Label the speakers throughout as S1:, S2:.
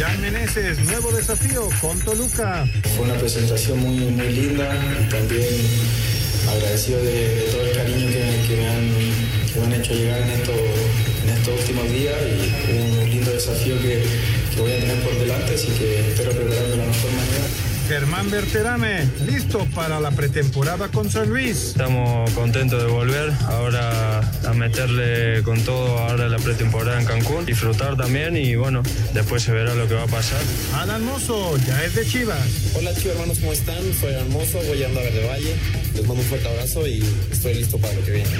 S1: Jan Meneses, nuevo desafío con Toluca.
S2: Fue una presentación muy, muy linda y también agradecido de, todo el cariño que, me han, hecho llegar en, esto, en estos últimos días y un lindo desafío que, voy a tener por delante, así que espero prepararme la mejor manera.
S1: Germán Berterame, listo para la pretemporada con San Luis.
S3: Estamos contentos de volver, ahora a meterle con todo ahora la pretemporada en Cancún, disfrutar también y bueno, después se verá lo que va a pasar.
S1: Alan Mozo, ya es de Chivas.
S4: Hola chicos hermanos, ¿cómo están? Soy Alan Mozo, voy a Verde Valle, les mando un fuerte abrazo y estoy listo para lo que viene.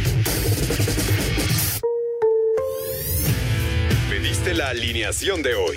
S5: Pediste la alineación de hoy.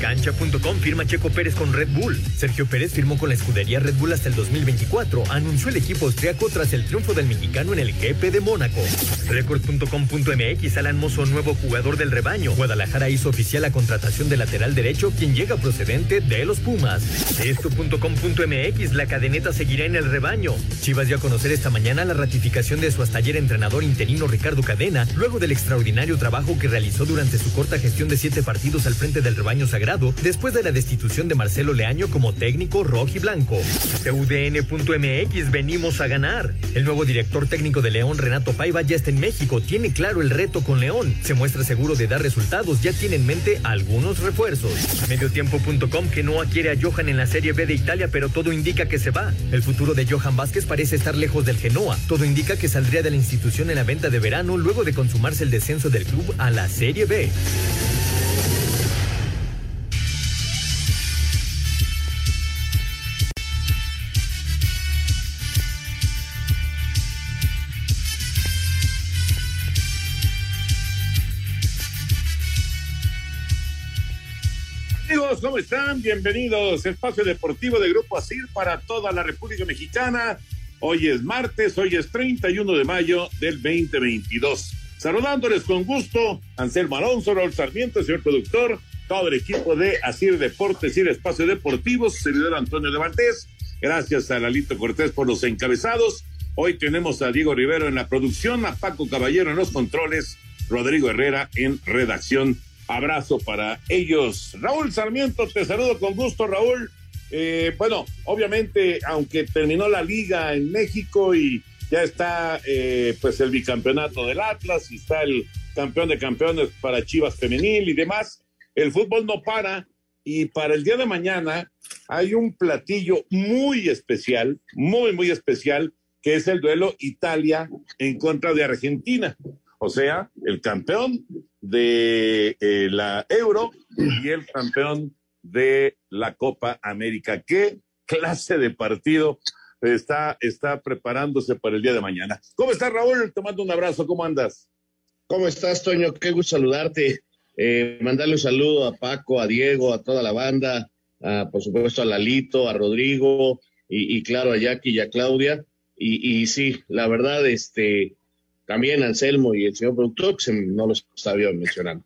S6: Cancha.com firma Checo Pérez con Red Bull. Sergio Pérez firmó con la escudería Red Bull hasta el 2024, anunció el equipo austriaco tras el triunfo del mexicano en el GP de Mónaco. Record.com.mx Alan Mozo, nuevo jugador del rebaño. Guadalajara hizo oficial la contratación de lateral derecho, quien llega procedente de los Pumas. Esto.com.mx La cadeneta seguirá en el rebaño. Chivas dio a conocer esta mañana la ratificación de su hasta ayer entrenador interino Ricardo Cadena, luego del extraordinario trabajo que realizó durante su corta gestión de siete partidos al frente del rebaño sagrado después de la destitución de Marcelo Leaño como técnico rojo y blanco. UDN.mx venimos a ganar. El nuevo director técnico de León, Renato Paiva, ya está en México. Tiene claro el reto con León. Se muestra seguro de dar resultados. Ya tiene en mente algunos refuerzos. Mediotiempo.com que no adquiere a Johan en la Serie B de Italia, pero todo indica que se va. El futuro de Johan Vázquez parece estar lejos del Genoa. Todo indica que saldría de la institución en la venta de verano luego de consumarse el descenso del club a la Serie B.
S7: ¿cómo están? Bienvenidos. Espacio Deportivo de Grupo ASIR para toda la República Mexicana. Hoy es martes, hoy es 31 de mayo del 2022. Saludándoles con gusto, Anselmo Alonso, Raúl Sarmiento, señor productor, todo el equipo de Asir Deportes y el Espacio Deportivo, su servidor Antonio de Valdés. Gracias a Lalito Cortés por los encabezados. Hoy tenemos a Diego Rivero en la producción, a Paco Caballero en los controles, Rodrigo Herrera en redacción abrazo para ellos. Raúl Sarmiento, te saludo con gusto, Raúl. Eh, bueno, obviamente, aunque terminó la liga en México y ya está eh, pues el bicampeonato del Atlas y está el campeón de campeones para Chivas Femenil y demás, el fútbol no para y para el día de mañana hay un platillo muy especial, muy, muy especial, que es el duelo Italia en contra de Argentina. O sea, el campeón de eh, la Euro y el campeón de la Copa América. ¿Qué clase de partido está, está preparándose para el día de mañana? ¿Cómo estás, Raúl? Te mando un abrazo. ¿Cómo andas?
S8: ¿Cómo estás, Toño? Qué gusto saludarte. Eh, mandarle un saludo a Paco, a Diego, a toda la banda, a, por supuesto a Lalito, a Rodrigo y, claro a Jackie y a Claudia. Y, y sí, la verdad, este, también Anselmo y el señor productor, que no los sabía mencionando.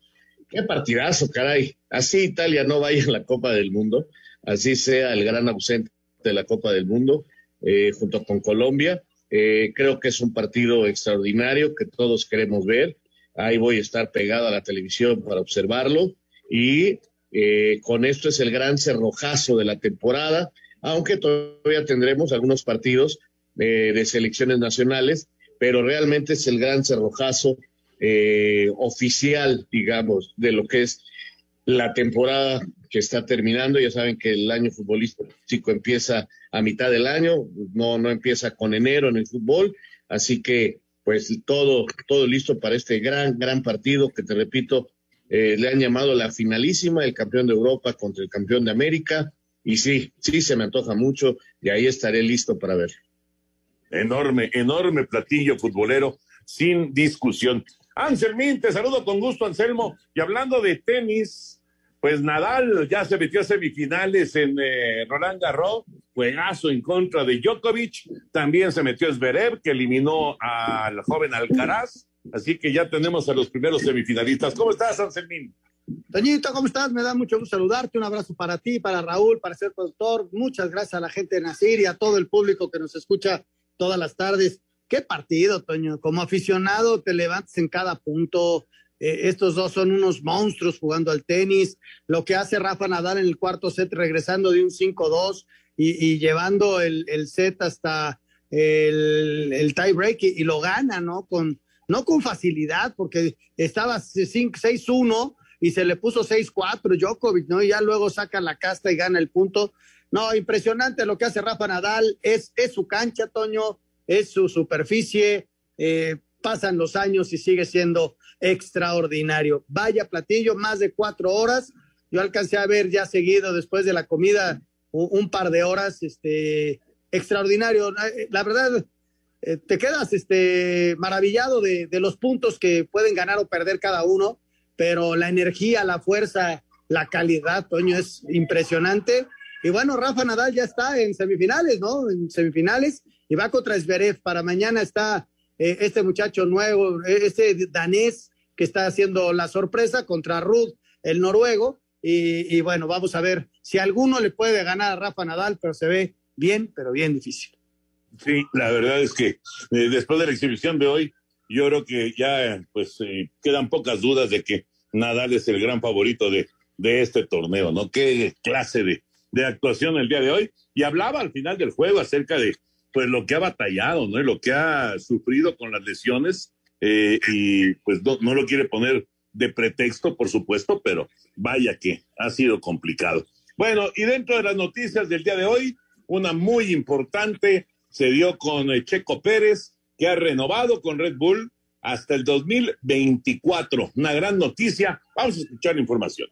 S8: Qué partidazo, caray. Así Italia no vaya a la Copa del Mundo, así sea el gran ausente de la Copa del Mundo, eh, junto con Colombia. Eh, creo que es un partido extraordinario que todos queremos ver. Ahí voy a estar pegado a la televisión para observarlo. Y eh, con esto es el gran cerrojazo de la temporada, aunque todavía tendremos algunos partidos eh, de selecciones nacionales, pero realmente es el gran cerrojazo eh, oficial, digamos, de lo que es la temporada que está terminando. Ya saben que el año futbolístico empieza a mitad del año, no, no empieza con enero en el fútbol, así que pues todo, todo listo para este gran, gran partido que te repito, eh, le han llamado la finalísima, el campeón de Europa contra el campeón de América. Y sí, sí se me antoja mucho y ahí estaré listo para ver.
S7: Enorme, enorme platillo futbolero, sin discusión. Anselmín, te saludo con gusto, Anselmo. Y hablando de tenis, pues Nadal ya se metió a semifinales en eh, Roland Garros, juegazo en contra de Djokovic. También se metió Zverev, que eliminó al joven Alcaraz. Así que ya tenemos a los primeros semifinalistas. ¿Cómo estás, Anselmín?
S9: Toñito, ¿cómo estás? Me da mucho gusto saludarte. Un abrazo para ti, para Raúl, para ser productor. Muchas gracias a la gente de Nacir y a todo el público que nos escucha todas las tardes. Qué partido, Toño. Como aficionado te levantas en cada punto. Eh, estos dos son unos monstruos jugando al tenis. Lo que hace Rafa Nadal en el cuarto set, regresando de un 5-2 y, llevando el, set hasta el, el tie break y, y, lo gana, ¿no? Con, no con facilidad, porque estaba 6-1 y se le puso 6-4 Djokovic, ¿no? Y ya luego saca la casta y gana el punto. No, impresionante lo que hace Rafa Nadal, es, es su cancha, Toño, es su superficie, eh, pasan los años y sigue siendo extraordinario. Vaya platillo, más de cuatro horas. Yo alcancé a ver ya seguido después de la comida un, par de horas, este, extraordinario. La verdad, eh, te quedas este, maravillado de, los puntos que pueden ganar o perder cada uno, pero la energía, la fuerza, la calidad, Toño, es impresionante. Y bueno, Rafa Nadal ya está en semifinales, ¿no? En semifinales y va contra Zverev. Para mañana está eh, este muchacho nuevo, eh, este danés que está haciendo la sorpresa contra Ruth, el noruego. Y, bueno, vamos a ver si alguno le puede ganar a Rafa Nadal, pero se ve bien, pero bien difícil.
S7: Sí, la verdad es que eh, después de la exhibición de hoy, yo creo que ya pues quedan pocas dudas de que Nadal es el gran favorito de, de este torneo, ¿no? Qué clase de, de actuación el día de hoy. Y hablaba al final del juego acerca de pues lo que ha batallado, ¿no? Y lo que ha sufrido con las lesiones eh, y pues no, no lo quiere poner de pretexto, por supuesto, pero vaya que ha sido complicado. Bueno, y dentro de las noticias del día de hoy, una muy importante se dio con eh, Checo Pérez, que ha renovado con Red Bull hasta el 2024. Una gran noticia. Vamos a escuchar la información.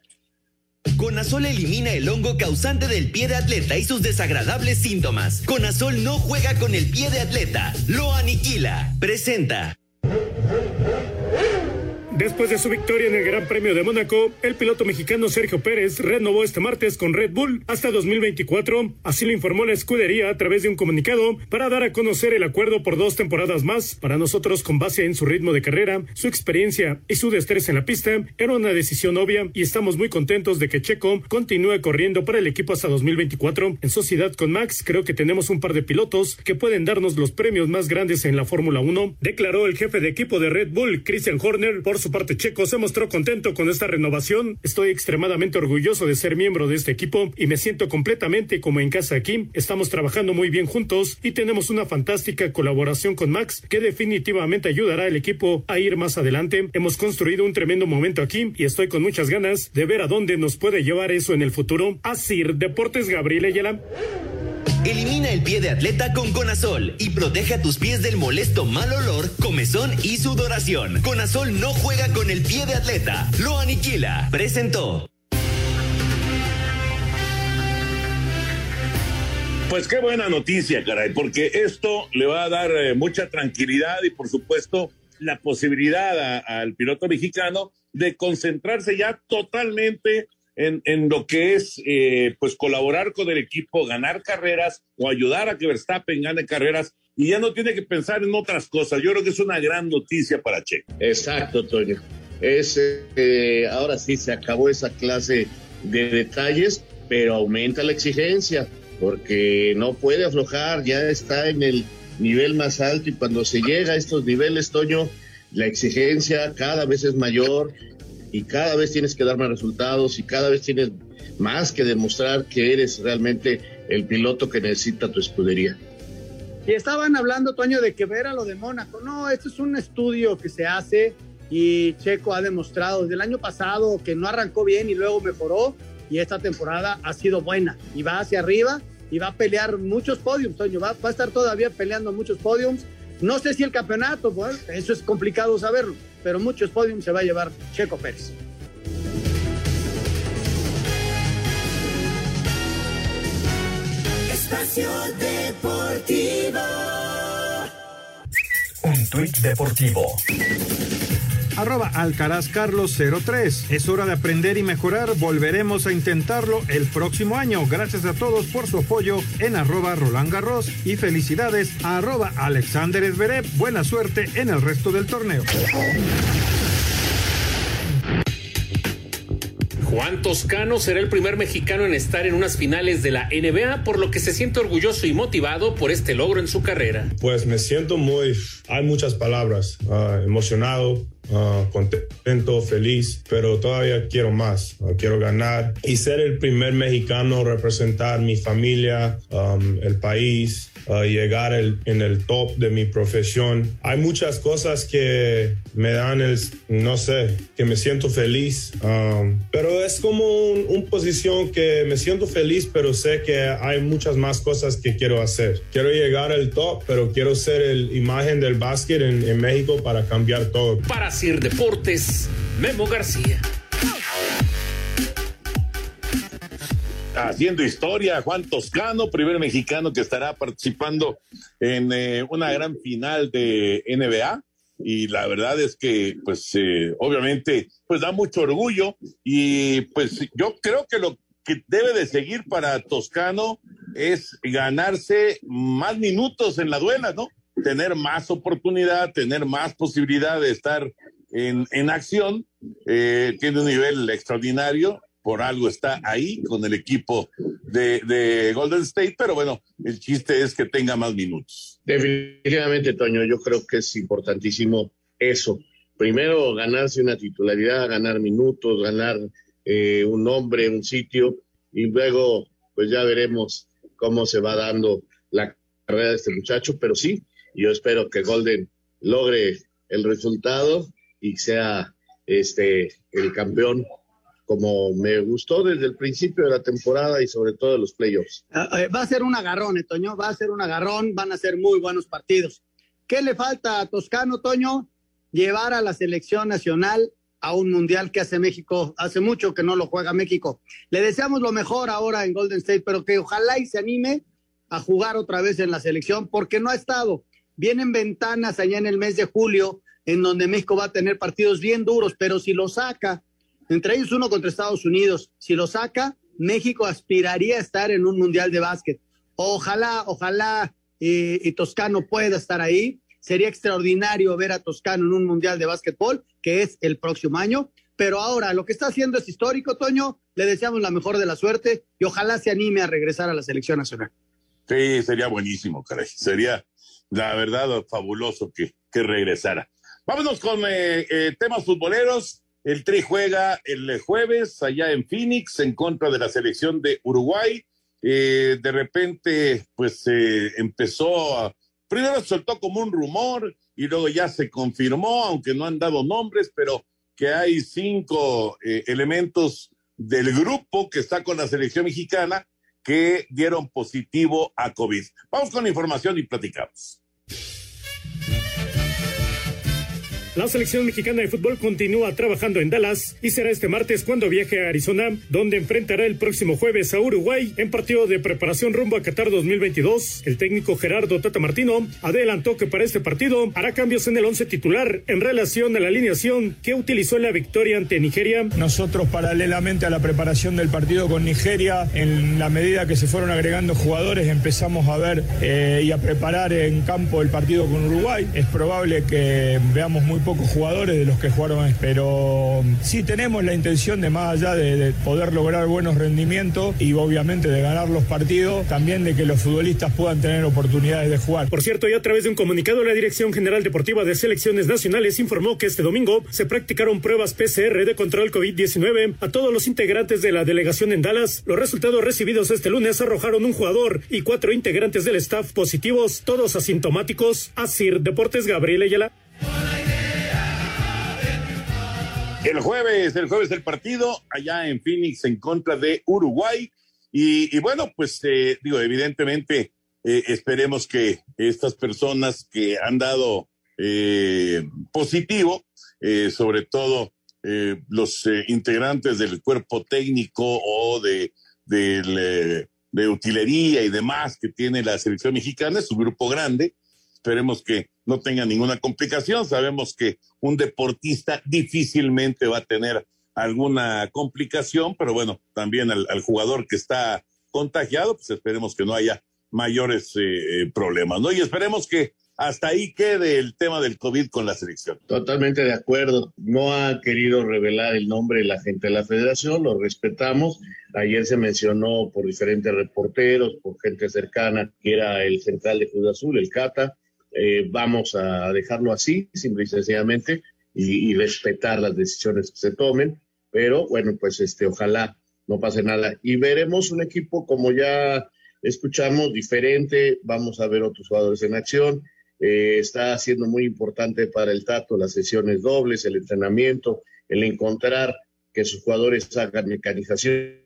S10: Conazol elimina el hongo causante del pie de atleta y sus desagradables síntomas. Conazol no juega con el pie de atleta, lo aniquila. Presenta.
S11: Después de su victoria en el Gran Premio de Mónaco, el piloto mexicano Sergio Pérez renovó este martes con Red Bull hasta 2024. Así lo informó la escudería a través de un comunicado para dar a conocer el acuerdo por dos temporadas más. Para nosotros, con base en su ritmo de carrera, su experiencia y su destreza en la pista, era una decisión obvia y estamos muy contentos de que Checo continúe corriendo para el equipo hasta 2024. En sociedad con Max, creo que tenemos un par de pilotos que pueden darnos los premios más grandes en la Fórmula 1, declaró el jefe de equipo de Red Bull, Christian Horner, por su parte Checo se mostró contento con esta renovación. Estoy extremadamente orgulloso de ser miembro de este equipo y me siento completamente como en casa aquí. Estamos trabajando muy bien juntos y tenemos una fantástica colaboración con Max que definitivamente ayudará al equipo a ir más adelante. Hemos construido un tremendo momento aquí y estoy con muchas ganas de ver a dónde nos puede llevar eso en el futuro. Así, Deportes Gabriel Ayala.
S10: Elimina el pie de atleta con Conazol y protege a tus pies del molesto mal olor, comezón y sudoración. Conazol no juega con el pie de atleta, lo aniquila. Presentó.
S7: Pues qué buena noticia, caray, porque esto le va a dar eh, mucha tranquilidad y por supuesto la posibilidad al piloto mexicano de concentrarse ya totalmente en, en lo que es eh, pues colaborar con el equipo, ganar carreras o ayudar a que Verstappen gane carreras y ya no tiene que pensar en otras cosas. Yo creo que es una gran noticia para Checo.
S8: Exacto, Toño. Es, eh, ahora sí se acabó esa clase de detalles, pero aumenta la exigencia porque no puede aflojar, ya está en el nivel más alto y cuando se llega a estos niveles, Toño, la exigencia cada vez es mayor y cada vez tienes que dar más resultados y cada vez tienes más que demostrar que eres realmente el piloto que necesita tu escudería.
S9: Y estaban hablando, Toño, de que era lo de Mónaco. No, esto es un estudio que se hace y Checo ha demostrado desde el año pasado que no arrancó bien y luego mejoró y esta temporada ha sido buena y va hacia arriba y va a pelear muchos podiums, Toño, va, va a estar todavía peleando muchos podiums. No sé si el campeonato, pues, eso es complicado saberlo, pero muchos podiums se va a llevar Checo Pérez.
S12: Espacio Deportivo.
S13: Un tuit deportivo.
S1: Arroba Alcaraz Carlos 03. Es hora de aprender y mejorar. Volveremos a intentarlo el próximo año. Gracias a todos por su apoyo en arroba Roland Garros y felicidades a arroba Alexander Zverev. Buena suerte en el resto del torneo.
S14: Juan Toscano será el primer mexicano en estar en unas finales de la NBA, por lo que se siente orgulloso y motivado por este logro en su carrera.
S15: Pues me siento muy, hay muchas palabras, uh, emocionado, Uh, contento, feliz, pero todavía quiero más. Uh, quiero ganar y ser el primer mexicano, representar mi familia, um, el país, llegar el, en el top de mi profesión. Hay muchas cosas que me dan el, no sé, que me siento feliz, um, pero es como una un posición que me siento feliz, pero sé que hay muchas más cosas que quiero hacer. Quiero llegar al top, pero quiero ser el imagen del básquet en, en México para cambiar todo.
S14: Para Sir Deportes, Memo García.
S7: Haciendo historia, Juan Toscano, primer mexicano que estará participando en eh, una gran final de NBA. Y la verdad es que, pues, eh, obviamente, pues da mucho orgullo. Y pues yo creo que lo que debe de seguir para Toscano es ganarse más minutos en la duela, ¿no? Tener más oportunidad, tener más posibilidad de estar en, en acción. Eh, tiene un nivel extraordinario, por algo está ahí con el equipo de, de, Golden State, pero bueno, el chiste es que tenga más minutos.
S8: Definitivamente, Toño, yo creo que es importantísimo eso. Primero, ganarse una titularidad, ganar minutos, ganar eh, un nombre, un sitio, y luego, pues ya veremos cómo se va dando la carrera de este muchacho, pero sí, yo espero que Golden logre el resultado y sea este el campeón como me gustó desde el principio de la temporada y sobre todo de los playoffs.
S9: Uh, va a ser un agarrón, eh, Toño, va a ser un agarrón, van a ser muy buenos partidos. ¿Qué le falta a Toscano, Toño? Llevar a la selección nacional a un mundial que hace México, hace mucho que no lo juega México. Le deseamos lo mejor ahora en Golden State, pero que ojalá y se anime a jugar otra vez en la selección, porque no ha estado. Vienen ventanas allá en el mes de julio, en donde México va a tener partidos bien duros, pero si lo saca, entre ellos uno contra Estados Unidos, si lo saca, México aspiraría a estar en un mundial de básquet. Ojalá, ojalá eh, y Toscano pueda estar ahí. Sería extraordinario ver a Toscano en un mundial de básquetbol, que es el próximo año. Pero ahora lo que está haciendo es histórico, Toño. Le deseamos la mejor de la suerte y ojalá se anime a regresar a la selección nacional.
S7: Sí, sería buenísimo, caray. Sería, la verdad, fabuloso que, regresara. Vámonos con eh, eh, temas futboleros. El Tri juega el jueves allá en Phoenix en contra de la selección de Uruguay. Eh, de repente, pues eh, empezó a. Primero soltó como un rumor y luego ya se confirmó, aunque no han dado nombres, pero que hay cinco eh, elementos del grupo que está con la selección mexicana que dieron positivo a COVID. Vamos con información y platicamos.
S11: La selección mexicana de fútbol continúa trabajando en Dallas y será este martes cuando viaje a Arizona, donde enfrentará el próximo jueves a Uruguay en partido de preparación rumbo a Qatar 2022. El técnico Gerardo Tata Martino adelantó que para este partido hará cambios en el once titular en relación a la alineación que utilizó en la victoria ante Nigeria.
S16: Nosotros paralelamente a la preparación del partido con Nigeria, en la medida que se fueron agregando jugadores, empezamos a ver eh, y a preparar en campo el partido con Uruguay. Es probable que veamos muy pocos jugadores de los que jugaron, pero sí tenemos la intención de más allá de, de poder lograr buenos rendimientos y obviamente de ganar los partidos, también de que los futbolistas puedan tener oportunidades de jugar.
S11: Por cierto, y a través de un comunicado, la Dirección General Deportiva de Selecciones Nacionales informó que este domingo se practicaron pruebas PCR de control COVID-19 a todos los integrantes de la delegación en Dallas. Los resultados recibidos este lunes arrojaron un jugador y cuatro integrantes del staff positivos, todos asintomáticos. Asir Deportes Gabriel Ayala.
S7: El jueves, el jueves del partido allá en Phoenix en contra de Uruguay. Y, bueno, pues eh, digo, evidentemente eh, esperemos que estas personas que han dado eh, positivo, eh, sobre todo eh, los eh, integrantes del cuerpo técnico o de, del, de utilería y demás que tiene la selección mexicana, es un grupo grande. Esperemos que no tenga ninguna complicación. Sabemos que un deportista difícilmente va a tener alguna complicación, pero bueno, también al, jugador que está contagiado, pues esperemos que no haya mayores eh, eh, problemas, ¿no? Y esperemos que hasta ahí quede el tema del COVID con la selección.
S8: Totalmente de acuerdo. No ha querido revelar el nombre de la gente de la federación, lo respetamos. Ayer se mencionó por diferentes reporteros, por gente cercana, que era el central de Cruz Azul, el Cata. Eh, vamos a dejarlo así, simple y sencillamente, y, respetar las decisiones que se tomen. Pero bueno, pues este, ojalá no pase nada. Y veremos un equipo como ya escuchamos, diferente. Vamos a ver otros jugadores en acción. Eh, está siendo muy importante para el Tato las sesiones dobles, el entrenamiento, el encontrar que sus jugadores hagan mecanización,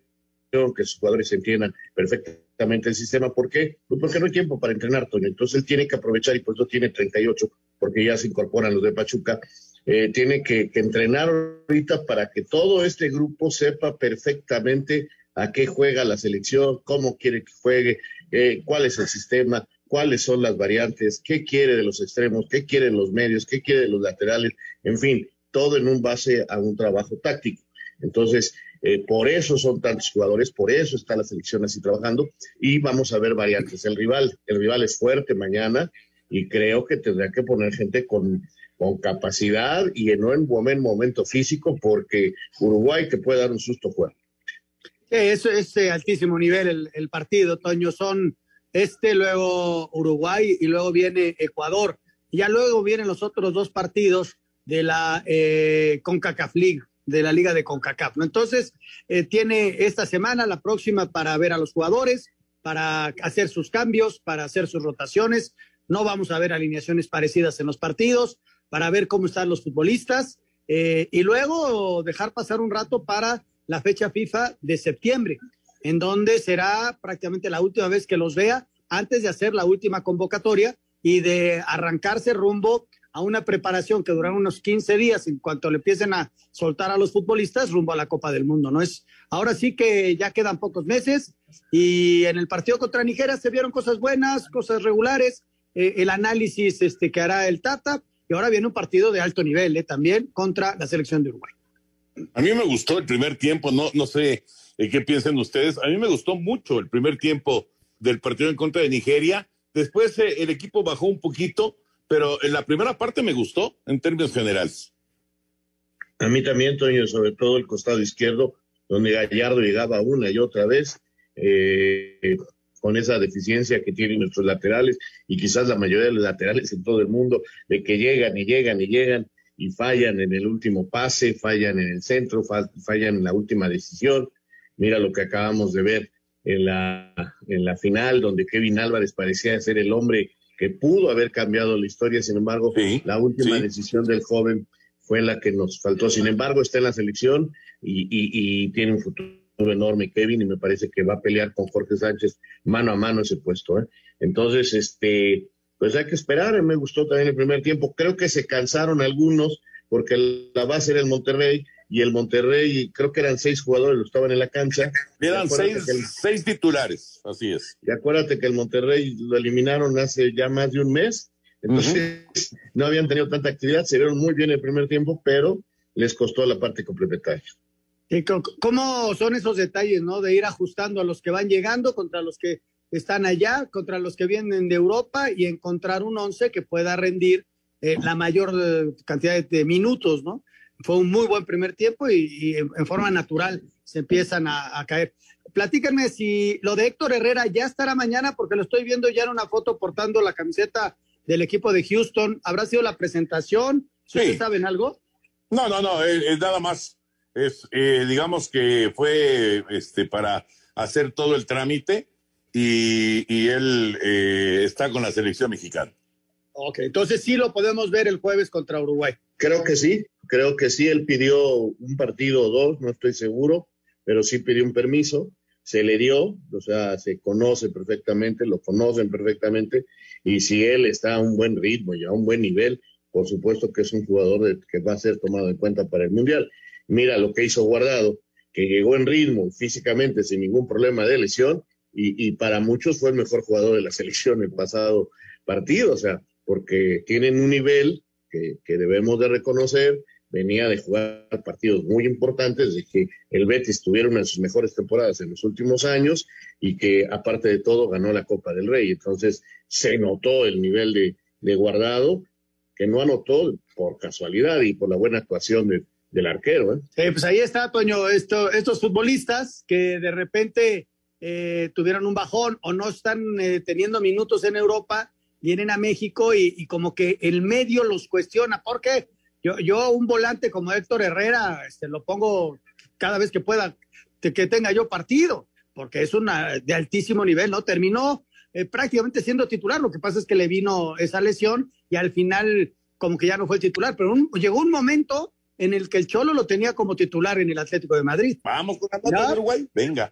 S8: que sus jugadores entiendan perfectamente el sistema. ¿Por qué? Pues porque no hay tiempo para entrenar, Toño. Entonces él tiene que aprovechar y por eso tiene 38, porque ya se incorporan los de Pachuca. Eh, tiene que, que entrenar ahorita para que todo este grupo sepa perfectamente a qué juega la selección, cómo quiere que juegue, eh, cuál es el sistema, cuáles son las variantes, qué quiere de los extremos, qué quieren los medios, qué quiere de los laterales, en fin, todo en un base a un trabajo táctico. Entonces, eh, por eso son tantos jugadores, por eso está la selección así trabajando y vamos a ver variantes. El rival, el rival es fuerte mañana y creo que tendrá que poner gente con, con capacidad y en buen momento físico porque Uruguay que puede dar un susto fuerte.
S9: Eso es altísimo nivel el, el, partido, Toño. Son este, luego Uruguay y luego viene Ecuador. Y ya luego vienen los otros dos partidos de la eh, CONCACAF League, de la Liga de CONCACAF. ¿no? Entonces, eh, tiene esta semana, la próxima, para ver a los jugadores, para hacer sus cambios, para hacer sus rotaciones. No vamos a ver alineaciones parecidas en los partidos, para ver cómo están los futbolistas. Eh, y luego dejar pasar un rato para la fecha FIFA de septiembre, en donde será prácticamente la última vez que los vea antes de hacer la última convocatoria y de arrancarse rumbo a una preparación que durará unos 15 días en cuanto le empiecen a soltar a los futbolistas rumbo a la Copa del Mundo, ¿no? Es ahora sí que ya quedan pocos meses y en el partido contra Nigeria se vieron cosas buenas, cosas regulares, eh, el análisis este que hará el Tata y ahora viene un partido de alto nivel, ¿eh? también contra la selección de Uruguay.
S7: A mí me gustó el primer tiempo, no, no sé eh, qué piensan ustedes. A mí me gustó mucho el primer tiempo del partido en contra de Nigeria. Después el equipo bajó un poquito, pero en la primera parte me gustó en términos generales.
S8: A mí también, Toño, sobre todo el costado izquierdo, donde Gallardo llegaba una y otra vez, eh, con esa deficiencia que tienen nuestros laterales y quizás la mayoría de los laterales en todo el mundo, de que llegan y llegan y llegan y fallan en el último pase, fallan en el centro, fallan en la última decisión. Mira lo que acabamos de ver en la, en la final, donde Kevin Álvarez parecía ser el hombre que pudo haber cambiado la historia, sin embargo, sí, la última sí. decisión del joven fue la que nos faltó. Sin embargo, está en la selección y, y, y tiene un futuro enorme Kevin y me parece que va a pelear con Jorge Sánchez mano a mano ese puesto. ¿eh? Entonces, este, pues hay que esperar. Me gustó también el primer tiempo. Creo que se cansaron algunos porque la base era el Monterrey y el Monterrey, creo que eran seis jugadores, lo estaban en la cancha.
S7: Eran seis, el, seis titulares, así es.
S8: Y acuérdate que el Monterrey lo eliminaron hace ya más de un mes, entonces uh -huh. no habían tenido tanta actividad, se vieron muy bien el primer tiempo, pero les costó la parte complementaria.
S9: ¿Cómo son esos detalles, no? De ir ajustando a los que van llegando contra los que están allá, contra los que vienen de Europa y encontrar un once que pueda rendir eh, la mayor eh, cantidad de, minutos, ¿no? Fue un muy buen primer tiempo y, en, forma natural se empiezan a, caer. Platícanme si lo de Héctor Herrera ya estará mañana, porque lo estoy viendo ya en una foto portando la camiseta del equipo de Houston. ¿Habrá sido la presentación? ¿Ustedes saben algo?
S7: No, no, no, es, nada más. Es, eh, digamos que fue este, para hacer todo el trámite y, él eh, está con la selección mexicana.
S9: Ok, entonces sí lo podemos ver el jueves contra Uruguay.
S8: Creo que sí, creo que sí. Él pidió un partido o dos, no estoy seguro, pero sí pidió un permiso. Se le dio, o sea, se conoce perfectamente, lo conocen perfectamente. Y si él está a un buen ritmo y a un buen nivel, por supuesto que es un jugador que va a ser tomado en cuenta para el Mundial. Mira lo que hizo Guardado, que llegó en ritmo físicamente sin ningún problema de lesión y, para muchos fue el mejor jugador de la selección el pasado partido, o sea, porque tienen un nivel que, debemos de reconocer, venía de jugar partidos muy importantes, de que el Betis tuviera una de sus mejores temporadas en los últimos años y que aparte de todo ganó la Copa del Rey, entonces se notó el nivel de, de guardado que no anotó por casualidad y por la buena actuación de, del arquero.
S9: ¿eh? pues ahí está, Toño, esto, estos futbolistas que de repente eh, tuvieron un bajón o no están eh, teniendo minutos en Europa, vienen a México y, como que el medio los cuestiona. porque Yo, yo un volante como Héctor Herrera, este, lo pongo cada vez que pueda, que tenga yo partido, porque es una de altísimo nivel, ¿no? Terminó eh, prácticamente siendo titular, lo que pasa es que le vino esa lesión y al final como que ya no fue el titular, pero llegó un momento en el que el Cholo lo tenía como titular en el Atlético de Madrid.
S7: Vamos con la de Uruguay. Venga.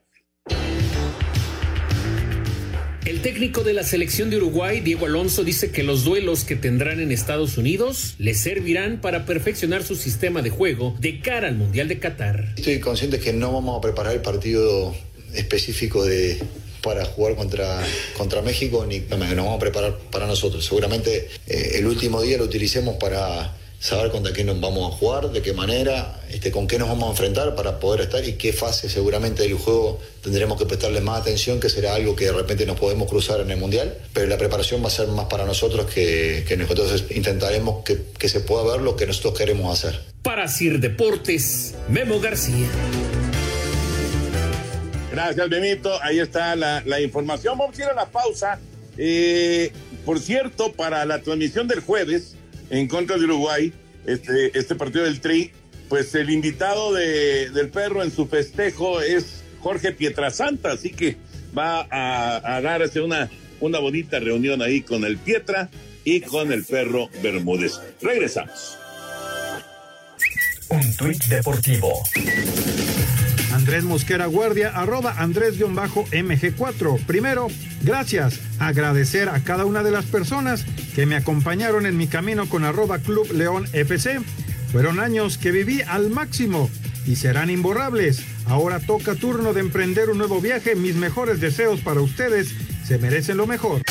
S14: El técnico de la selección de Uruguay, Diego Alonso, dice que los duelos que tendrán en Estados Unidos le servirán para perfeccionar su sistema de juego de cara al Mundial de Qatar.
S17: Estoy consciente que no vamos a preparar el partido específico de, para jugar contra, contra México ni nos vamos a preparar para nosotros. Seguramente eh, el último día lo utilicemos para saber contra qué nos vamos a jugar, de qué manera, este, con qué nos vamos a enfrentar para poder estar y qué fase seguramente del juego tendremos que prestarle más atención, que será algo que de repente nos podemos cruzar en el Mundial, pero la preparación va a ser más para nosotros que, que nosotros intentaremos que, que se pueda ver lo que nosotros queremos hacer.
S14: Para Sir Deportes, Memo García.
S7: Gracias, Benito. Ahí está la, información. Vamos a ir a la pausa. Eh, por cierto, para la transmisión del jueves, en contra de Uruguay, este, este partido del Tri, pues el invitado de, del perro en su festejo es Jorge Pietrasanta, así que va a, a darse una, una bonita reunión ahí con el Pietra y con el perro Bermúdez. Regresamos.
S13: Un tuit deportivo.
S1: Andrés Mosquera Guardia, arroba Andrés-MG4. Primero, gracias. Agradecer a cada una de las personas que me acompañaron en mi camino con arroba Club León FC. Fueron años que viví al máximo y serán imborrables. Ahora toca turno de emprender un nuevo viaje. Mis mejores deseos para ustedes. Se merecen lo mejor.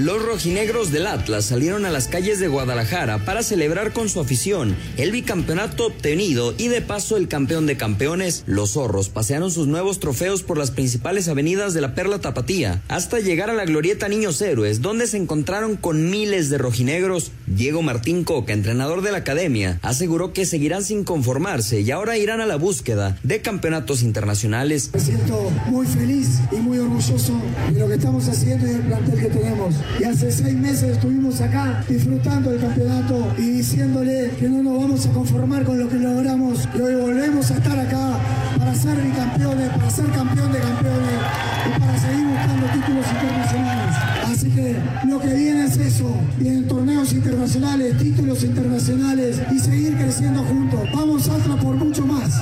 S18: Los rojinegros del Atlas salieron a las calles de Guadalajara para celebrar con su afición el bicampeonato obtenido y de paso el campeón de campeones. Los zorros pasearon sus nuevos trofeos por las principales avenidas de la Perla Tapatía hasta llegar a la glorieta Niños Héroes, donde se encontraron con miles de rojinegros. Diego Martín Coca, entrenador de la academia, aseguró que seguirán sin conformarse y ahora irán a la búsqueda de campeonatos internacionales.
S19: Me siento muy feliz y muy orgulloso de lo que estamos haciendo y del plantel que tenemos y hace seis meses estuvimos acá disfrutando del campeonato y diciéndole que no nos vamos a conformar con lo que logramos y hoy volvemos a estar acá para ser bicampeones, para ser campeón de campeones y para seguir buscando títulos internacionales. Así que lo que viene es eso, vienen torneos internacionales, títulos internacionales y seguir creciendo juntos. Vamos a por mucho más.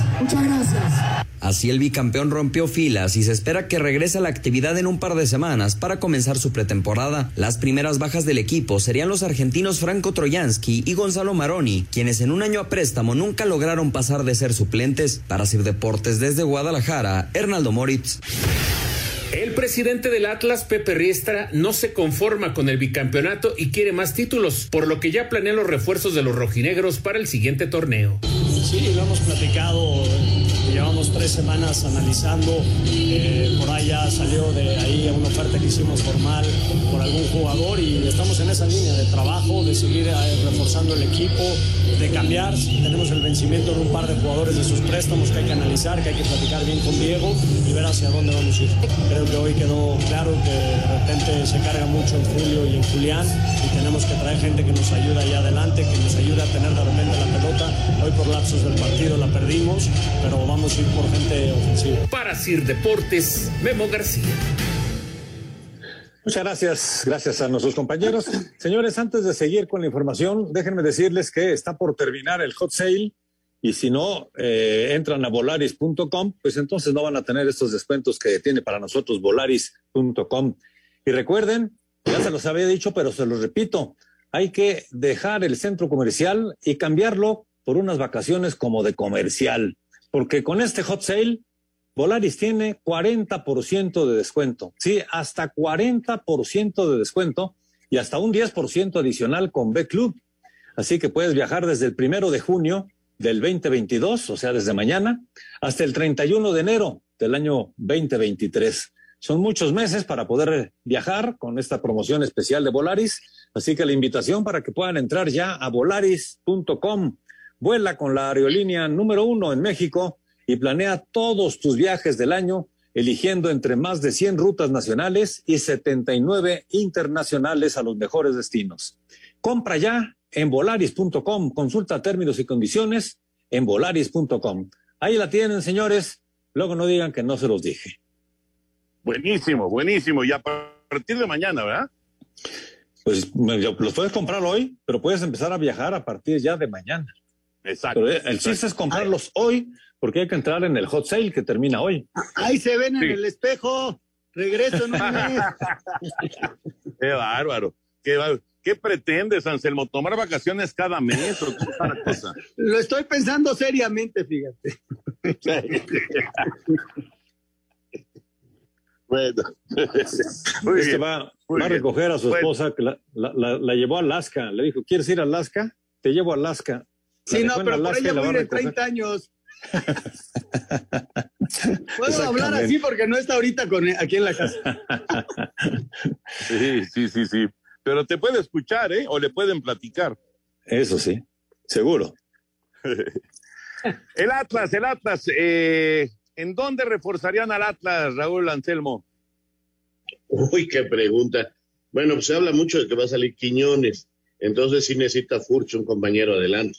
S18: Así el bicampeón rompió filas y se espera que regrese a la actividad en un par de semanas para comenzar su pretemporada. Las primeras bajas del equipo serían los argentinos Franco Troyansky y Gonzalo Maroni, quienes en un año a préstamo nunca lograron pasar de ser suplentes. Para Sir Deportes desde Guadalajara, Hernaldo Moritz.
S14: El presidente del Atlas, Pepe Riestra, no se conforma con el bicampeonato y quiere más títulos, por lo que ya planea los refuerzos de los rojinegros para el siguiente torneo.
S20: Sí, lo hemos platicado
S21: llevamos tres semanas analizando, eh, por ya salió de ahí una oferta que hicimos formal por algún jugador y estamos en esa línea de trabajo, de seguir eh, reforzando el equipo, de cambiar. Tenemos el vencimiento de un par de jugadores de sus préstamos que hay que analizar, que hay que platicar bien con Diego y ver hacia dónde vamos a ir. Creo que hoy quedó claro que de repente se carga mucho en Julio y en Julián y tenemos que traer gente que nos ayude ahí adelante, que nos ayude a tener de repente la pelota. Hoy por lapsos del partido la perdimos, pero vamos a ir por gente ofensiva.
S14: Para Sir Deportes, Memo García.
S22: Muchas gracias, gracias a nuestros compañeros. Señores, antes de seguir con la información, déjenme decirles que está por terminar el hot sale y si no eh, entran a volaris.com, pues entonces no van a tener estos descuentos que tiene para nosotros volaris.com. Y recuerden, ya se los había dicho, pero se los repito, hay que dejar el centro comercial y cambiarlo por unas vacaciones como de comercial, porque con este hot sale Volaris tiene 40% de descuento, sí, hasta 40% de descuento y hasta un 10% adicional con B Club. Así que puedes viajar desde el primero de junio del 2022, o sea, desde mañana, hasta el 31 de enero del año 2023. Son muchos meses para poder viajar con esta promoción especial de Volaris, así que la invitación para que puedan entrar ya a volaris.com. Vuela con la aerolínea número uno en México y planea todos tus viajes del año, eligiendo entre más de 100 rutas nacionales y 79 internacionales a los mejores destinos. Compra ya en volaris.com, consulta términos y condiciones en volaris.com. Ahí la tienen, señores. Luego no digan que no se los dije.
S7: Buenísimo, buenísimo. Y a partir de mañana, ¿verdad?
S22: Pues los puedes comprar hoy, pero puedes empezar a viajar a partir ya de mañana.
S7: Exacto.
S22: Pero el chiste es comprarlos hoy porque hay que entrar en el hot sale que termina hoy.
S9: Ahí se ven en el espejo. Regreso en un mes.
S7: Qué bárbaro. Qué bárbaro. ¿Qué pretendes, Anselmo? ¿Tomar vacaciones cada mes o qué cosa?
S9: Lo estoy pensando seriamente, fíjate.
S7: bueno.
S22: Muy este va, va a recoger a su esposa, que la, la, la, llevó a Alaska. Le dijo, ¿quieres ir a Alaska? Te llevo a Alaska.
S9: Sí, no, pero por ella voy en 30 años. Puedo hablar así porque no está ahorita con, aquí en la casa.
S7: sí, sí, sí, sí pero te puede escuchar, ¿eh? O le pueden platicar.
S22: Eso sí, seguro.
S7: el Atlas, el Atlas, eh, ¿en dónde reforzarían al Atlas, Raúl Anselmo?
S8: Uy, qué pregunta. Bueno, pues se habla mucho de que va a salir Quiñones, entonces sí necesita Furcho, un compañero adelante,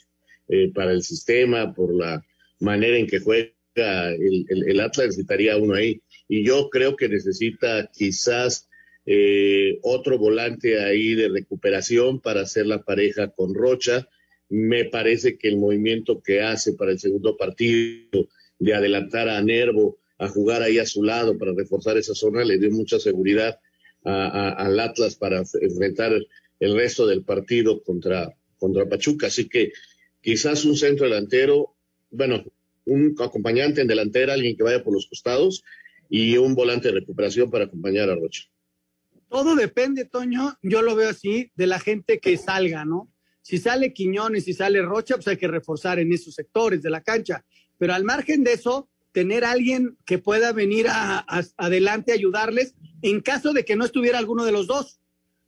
S8: eh, para el sistema, por la manera en que juega el, Atlas, necesitaría uno ahí. Y yo creo que necesita quizás eh, otro volante ahí de recuperación para hacer la pareja con Rocha. Me parece que el movimiento que hace para el segundo partido de adelantar a Nervo a jugar ahí a su lado para reforzar esa zona le dio mucha seguridad al Atlas para enfrentar el resto del partido contra, contra Pachuca. Así que quizás un centro delantero, bueno, un acompañante en delantera, alguien que vaya por los costados y un volante de recuperación para acompañar a Rocha.
S9: Todo depende, Toño, yo lo veo así, de la gente que salga, ¿no? Si sale Quiñones, si sale Rocha, pues hay que reforzar en esos sectores de la cancha. Pero al margen de eso, tener alguien que pueda venir adelante a ayudarles en caso de que no estuviera alguno de los dos.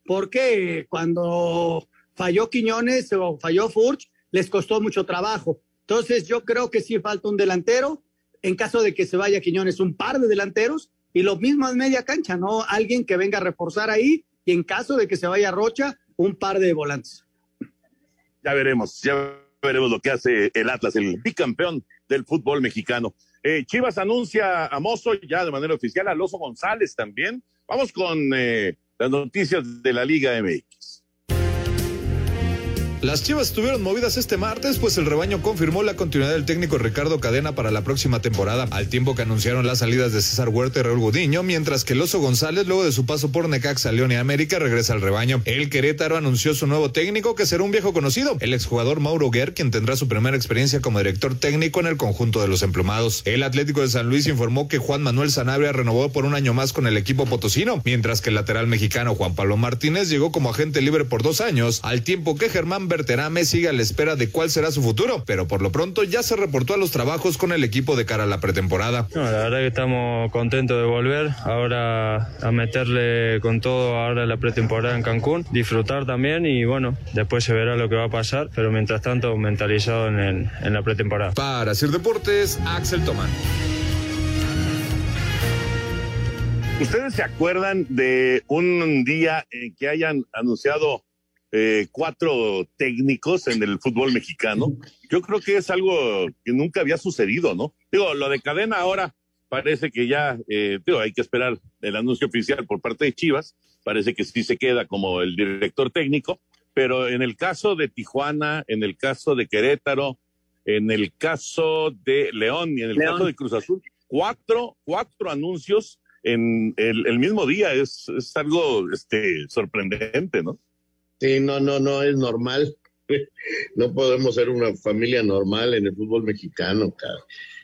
S9: Porque cuando falló Quiñones o falló Furch, les costó mucho trabajo. Entonces yo creo que sí falta un delantero. En caso de que se vaya Quiñones, un par de delanteros y lo mismo en media cancha, ¿no? Alguien que venga a reforzar ahí y en caso de que se vaya Rocha, un par de volantes.
S7: Ya veremos, ya veremos lo que hace el Atlas, el bicampeón del fútbol mexicano. Eh, Chivas anuncia a Mozo ya de manera oficial, a Loso González también. Vamos con eh, las noticias de la Liga MX.
S23: Las Chivas estuvieron movidas este martes, pues el rebaño confirmó la continuidad del técnico Ricardo Cadena para la próxima temporada, al tiempo que anunciaron las salidas de César Huerta y Raúl Gudiño, mientras que el Oso González, luego de su paso por Necaxa, León y América, regresa al rebaño. El Querétaro anunció su nuevo técnico, que será un viejo conocido, el exjugador Mauro Guer, quien tendrá su primera experiencia como director técnico en el conjunto de los emplumados. El Atlético de San Luis informó que Juan Manuel Sanabria renovó por un año más con el equipo potosino, mientras que el lateral mexicano Juan Pablo Martínez llegó como agente libre por dos años, al tiempo que Germán Berterame sigue a la espera de cuál será su futuro, pero por lo pronto ya se reportó a los trabajos con el equipo de cara a la pretemporada.
S24: No, la verdad que estamos contentos de volver, ahora a meterle con todo ahora la pretemporada en Cancún, disfrutar también y bueno, después se verá lo que va a pasar, pero mientras tanto mentalizado en, el, en la pretemporada.
S23: Para Sir Deportes, Axel Tomán.
S7: ¿Ustedes se acuerdan de un día en que hayan anunciado eh, cuatro técnicos en el fútbol mexicano? Yo creo que es algo que nunca había sucedido, ¿no? Digo, lo de cadena ahora parece que ya, eh, digo, hay que esperar el anuncio oficial por parte de Chivas, parece que sí se queda como el director técnico, pero en el caso de Tijuana, en el caso de Querétaro, en el caso de León y en el
S9: León.
S7: caso de Cruz Azul, cuatro, cuatro anuncios en el, el mismo día es, es algo este, sorprendente, ¿no?
S8: Sí, no, no, no es normal. No podemos ser una familia normal en el fútbol mexicano, cara.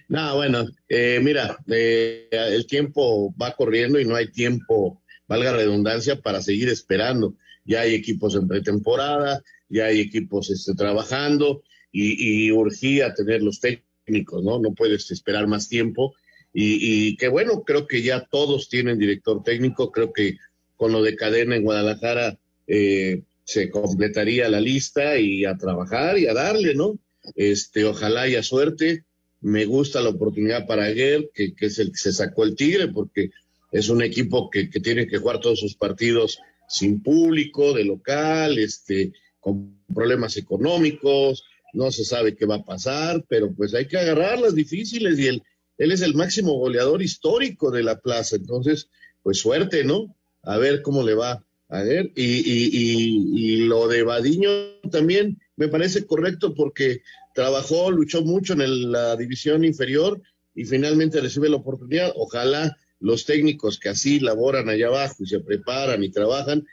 S8: No, bueno, eh, mira, eh, el tiempo va corriendo y no hay tiempo, valga redundancia, para seguir esperando. Ya hay equipos en pretemporada, ya hay equipos este, trabajando y, y urgía tener los técnicos, ¿no? No puedes esperar más tiempo. Y, y que bueno, creo que ya todos tienen director técnico, creo que con lo de cadena en Guadalajara eh, se completaría la lista y a trabajar y a darle, ¿no? Este, ojalá haya suerte. Me gusta la oportunidad para Aguer, que, que es el que se sacó el Tigre, porque es un equipo que, que tiene que jugar todos sus partidos sin público, de local, este, con problemas económicos, no se sabe qué va a pasar, pero pues hay que agarrar las difíciles y él, él es el máximo goleador histórico de la plaza, entonces, pues suerte, ¿no? A ver cómo le va a ver. Y, y, y, y lo de Badiño también me parece correcto porque trabajó, luchó mucho en la división inferior y finalmente recibe la oportunidad. Ojalá los técnicos que así laboran allá abajo y se preparan y trabajan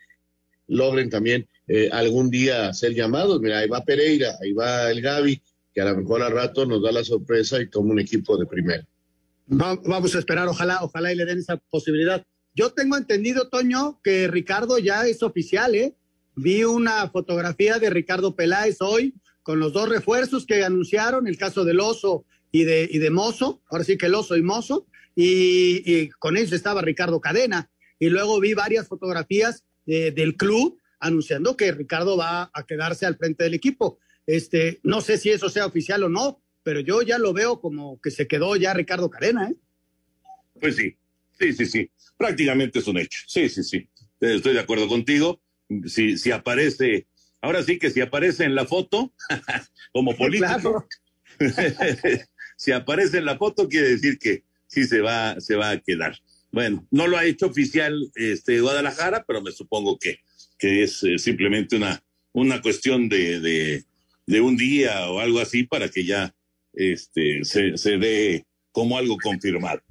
S8: logren también eh, algún día ser llamados. Mira, ahí va Pereira, ahí va el Gaby, que a lo mejor al rato nos da la sorpresa y toma un equipo de primera.
S9: Va- vamos a esperar, ojalá, ojalá y le den esa posibilidad. Yo tengo entendido, Toño, que Ricardo ya es oficial, ¿eh? Vi una fotografía de Ricardo Peláez hoy con los dos refuerzos que anunciaron, el caso del oso y de, y de Mozo, ahora sí que el oso y Mozo, y, con ellos estaba Ricardo Cadena. Y luego vi varias fotografías de- del club anunciando que Ricardo va a quedarse al frente del equipo. Este, no sé si eso sea oficial o no, pero yo ya lo veo como que se quedó ya Ricardo Cadena, ¿eh?
S7: Pues sí, sí, sí, sí. Prácticamente es un hecho. Sí, sí, sí. Estoy de acuerdo contigo. Si, si aparece, ahora sí que si aparece en la foto, como político, si aparece en la foto, quiere decir que sí se va, se va a quedar. Bueno, no lo ha hecho oficial este Guadalajara, pero me supongo que, que es eh, simplemente una, una cuestión de, de, de un día o algo así para que ya este, se, se dé como algo confirmado.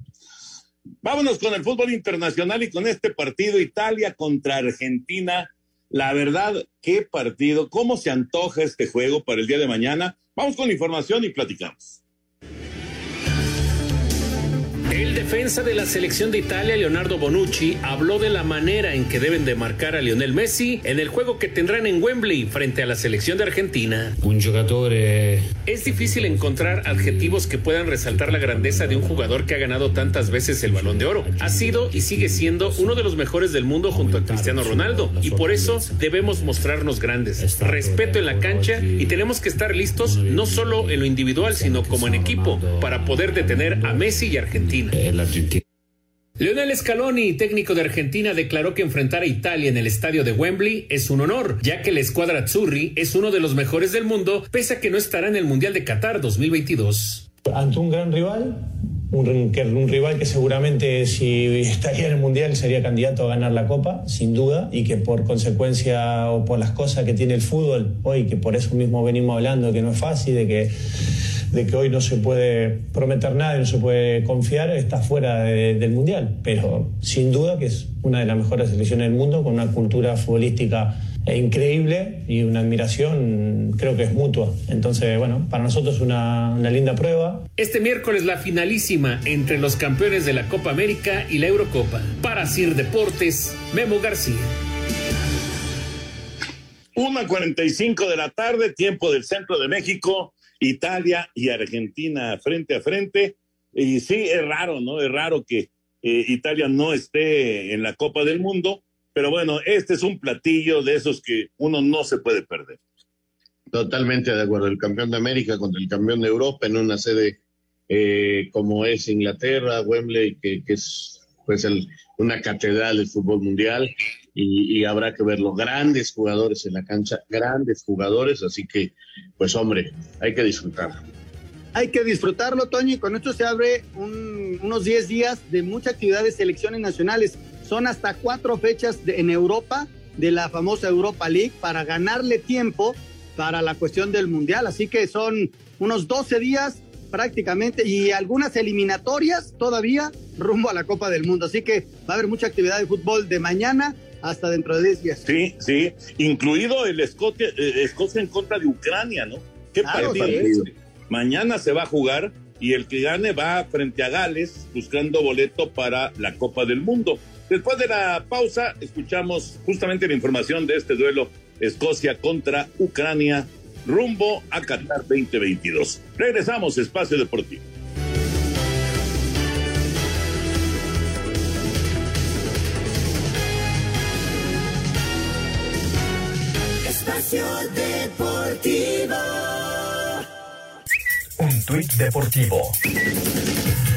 S7: Vámonos con el fútbol internacional y con este partido Italia contra Argentina. La verdad, qué partido, cómo se antoja este juego para el día de mañana. Vamos con información y platicamos.
S14: El defensa de la selección de Italia, Leonardo Bonucci, habló de la manera en que deben de marcar a Lionel Messi en el juego que tendrán en Wembley frente a la selección de Argentina.
S22: Un giocatore
S14: Es difícil encontrar adjetivos que puedan resaltar la grandeza de un jugador que ha ganado tantas veces el balón de oro. Ha sido y sigue siendo uno de los mejores del mundo junto a Cristiano Ronaldo y por eso debemos mostrarnos grandes. Respeto en la cancha y tenemos que estar listos no solo en lo individual sino como en equipo para poder detener a Messi y Argentina. Leonel Scaloni, técnico de Argentina, declaró que enfrentar a Italia en el estadio de Wembley es un honor, ya que la escuadra Azzurri es uno de los mejores del mundo, pese a que no estará en el Mundial de Qatar 2022.
S16: ante un gran rival, un, un rival que seguramente si estaría en el Mundial sería candidato a ganar la Copa, sin duda, y que por consecuencia o por las cosas que tiene el fútbol hoy, que por eso mismo venimos hablando, que no es fácil, de que, de que hoy no se puede prometer nada y no se puede confiar, está fuera de- del Mundial. Pero sin duda que es una de las mejores selecciones del mundo, con una cultura futbolística increíble y una admiración creo que es mutua. Entonces, bueno, para nosotros es una, una linda prueba.
S14: Este miércoles la finalísima entre los campeones de la Copa América y la Eurocopa. Para Sir Deportes, Memo García.
S7: 1.45 de la tarde, tiempo del centro de México, Italia y Argentina frente a frente. Y sí, es raro, ¿no? Es raro que eh, Italia no esté en la Copa del Mundo, pero bueno, este es un platillo de esos que uno no se puede perder.
S8: Totalmente de acuerdo. El campeón de América contra el campeón de Europa en una sede eh, como es Inglaterra, Wembley, que, es pues el, una catedral del fútbol mundial y, habrá que ver los grandes jugadores en la cancha, grandes jugadores, así que pues hombre, hay que disfrutarlo.
S9: Hay que disfrutarlo, Toño, y con esto se abre unos 10 días de mucha actividad de selecciones nacionales. Son hasta cuatro fechas en Europa de la famosa Europa League para ganarle tiempo para la cuestión del Mundial. Así que son unos 12 días prácticamente y algunas eliminatorias todavía rumbo a la Copa del Mundo. Así que va a haber mucha actividad de fútbol de mañana hasta dentro de 10 días.
S7: Sí, sí, incluido el Escocia, eh, Escocia en contra de Ucrania, ¿no? ¿Qué partido? Mañana se va a jugar y el que gane va frente a Gales buscando boleto para la Copa del Mundo. Después de la pausa, escuchamos justamente la información de este duelo Escocia contra Ucrania rumbo a Qatar 2022. Regresamos, Espacio Deportivo.
S12: Espacio Deportivo.
S13: Un tuit deportivo.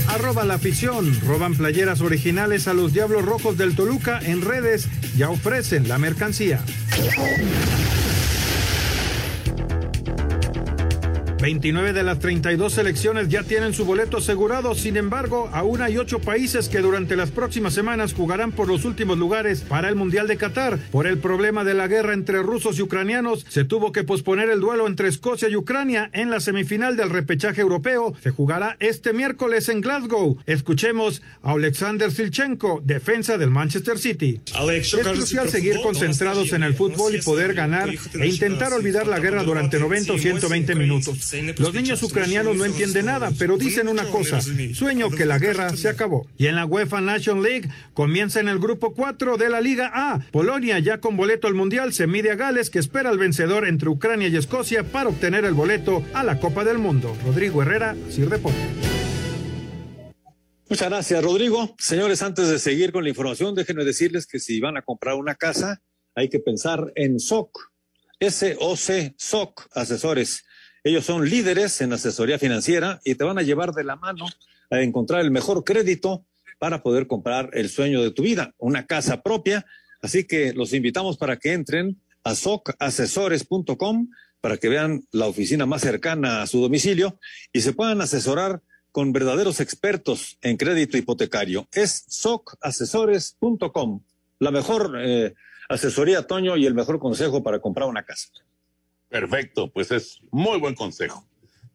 S1: Arroba la afición. Roban playeras originales a los Diablos Rojos del Toluca en redes. Ya ofrecen la mercancía. 29 de las 32 selecciones ya tienen su boleto asegurado, sin embargo, aún hay ocho países que durante las próximas semanas jugarán por los últimos lugares para el Mundial de Qatar. Por el problema de la guerra entre rusos y ucranianos, se tuvo que posponer el duelo entre Escocia y Ucrania en la semifinal del repechaje europeo. Se jugará este miércoles en Glasgow. Escuchemos a Alexander Silchenko, defensa del Manchester City. Es crucial seguir concentrados en el fútbol y poder ganar e intentar olvidar la guerra durante 90 o 120 minutos. Los niños ucranianos no entienden nada, pero dicen una cosa, sueño que la guerra se acabó. Y en la UEFA Nation League comienza en el grupo 4 de la Liga A. Polonia ya con boleto al Mundial se mide a Gales que espera al vencedor entre Ucrania y Escocia para obtener el boleto a la Copa del Mundo. Rodrigo Herrera, Sir Deporte.
S22: Muchas gracias, Rodrigo. Señores, antes de seguir con la información, déjenme decirles que si van a comprar una casa, hay que pensar en SOC, S-O-C, SOC, asesores. Ellos son líderes en asesoría financiera y te van a llevar de la mano a encontrar el mejor crédito para poder comprar el sueño de tu vida, una casa propia. Así que los invitamos para que entren a socasesores.com para que vean la oficina más cercana a su domicilio y se puedan asesorar con verdaderos expertos en crédito hipotecario. Es socasesores.com, la mejor eh, asesoría, Toño, y el mejor consejo para comprar una casa.
S7: Perfecto, pues es muy buen consejo.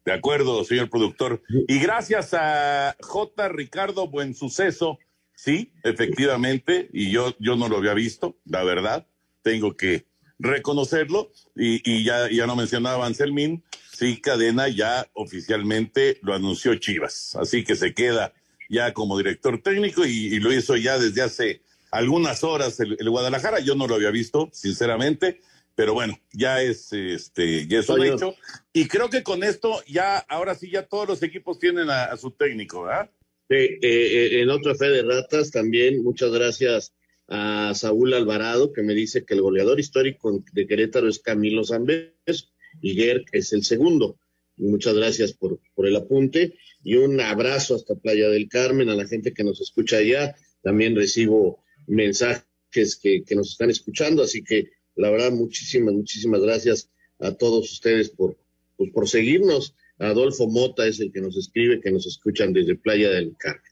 S7: De acuerdo, señor productor. Y gracias a J. Ricardo Buen Suceso, sí, efectivamente, y yo, yo no lo había visto, la verdad, tengo que reconocerlo, y, y ya, ya no mencionaba Anselmín, sí, Cadena ya oficialmente lo anunció Chivas, así que se queda ya como director técnico y, lo hizo ya desde hace algunas horas el Guadalajara, yo no lo había visto, sinceramente, pero bueno, ya es este, ya es un hecho. Y creo que con esto ya, ahora sí, ya todos los equipos tienen a, su técnico, ¿verdad?
S8: Sí, eh, eh, en otra fe de ratas también, muchas gracias a Saúl Alvarado, que me dice que el goleador histórico de Querétaro es Camilo Zambés y Gerk es el segundo. Muchas gracias por, por el apunte y un abrazo hasta Playa del Carmen, a la gente que nos escucha allá. También recibo mensajes que, que nos están escuchando, así que la verdad, muchísimas, muchísimas gracias a todos ustedes por, pues, por seguirnos. Adolfo Mota es el que nos escribe, que nos escuchan desde Playa del Carmen.